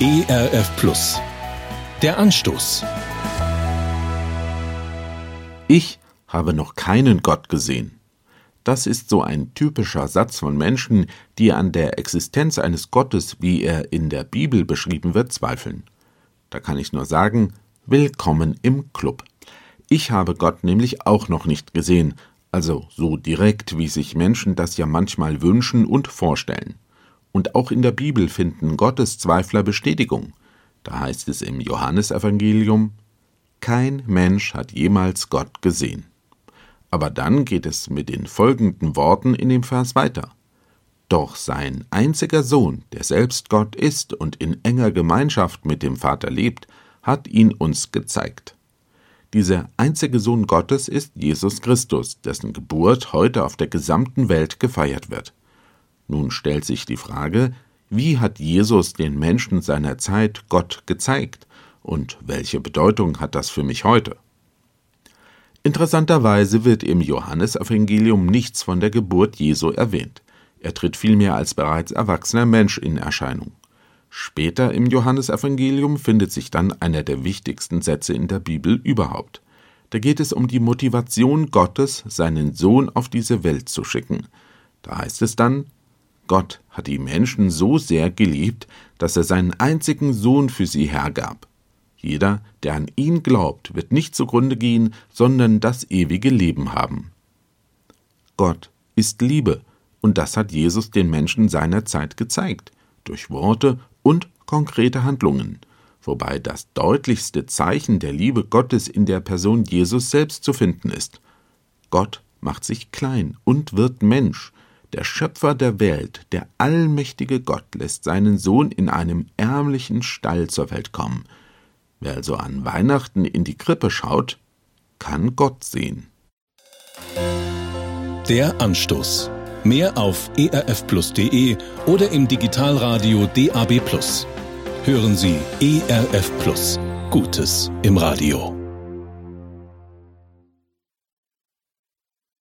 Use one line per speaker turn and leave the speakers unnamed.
ERF Plus. Der Anstoß.
Ich habe noch keinen Gott gesehen. Das ist so ein typischer Satz von Menschen, die an der Existenz eines Gottes, wie er in der Bibel beschrieben wird, zweifeln. Da kann ich nur sagen, willkommen im Club. Ich habe Gott nämlich auch noch nicht gesehen, also so direkt, wie sich Menschen das ja manchmal wünschen und vorstellen. Und auch in der Bibel finden Gotteszweifler Bestätigung. Da heißt es im Johannesevangelium, kein Mensch hat jemals Gott gesehen. Aber dann geht es mit den folgenden Worten in dem Vers weiter. Doch sein einziger Sohn, der selbst Gott ist und in enger Gemeinschaft mit dem Vater lebt, hat ihn uns gezeigt. Dieser einzige Sohn Gottes ist Jesus Christus, dessen Geburt heute auf der gesamten Welt gefeiert wird. Nun stellt sich die Frage, wie hat Jesus den Menschen seiner Zeit Gott gezeigt und welche Bedeutung hat das für mich heute? Interessanterweise wird im Johannesevangelium nichts von der Geburt Jesu erwähnt. Er tritt vielmehr als bereits erwachsener Mensch in Erscheinung. Später im Johannesevangelium findet sich dann einer der wichtigsten Sätze in der Bibel überhaupt. Da geht es um die Motivation Gottes, seinen Sohn auf diese Welt zu schicken. Da heißt es dann, Gott hat die Menschen so sehr geliebt, dass er seinen einzigen Sohn für sie hergab. Jeder, der an ihn glaubt, wird nicht zugrunde gehen, sondern das ewige Leben haben. Gott ist Liebe, und das hat Jesus den Menschen seiner Zeit gezeigt, durch Worte und konkrete Handlungen, wobei das deutlichste Zeichen der Liebe Gottes in der Person Jesus selbst zu finden ist. Gott macht sich klein und wird Mensch. Der Schöpfer der Welt, der allmächtige Gott, lässt seinen Sohn in einem ärmlichen Stall zur Welt kommen. Wer also an Weihnachten in die Krippe schaut, kann Gott sehen.
Der Anstoß. Mehr auf erfplus.de oder im Digitalradio DAB+. Hören Sie ERF Plus. Gutes im Radio.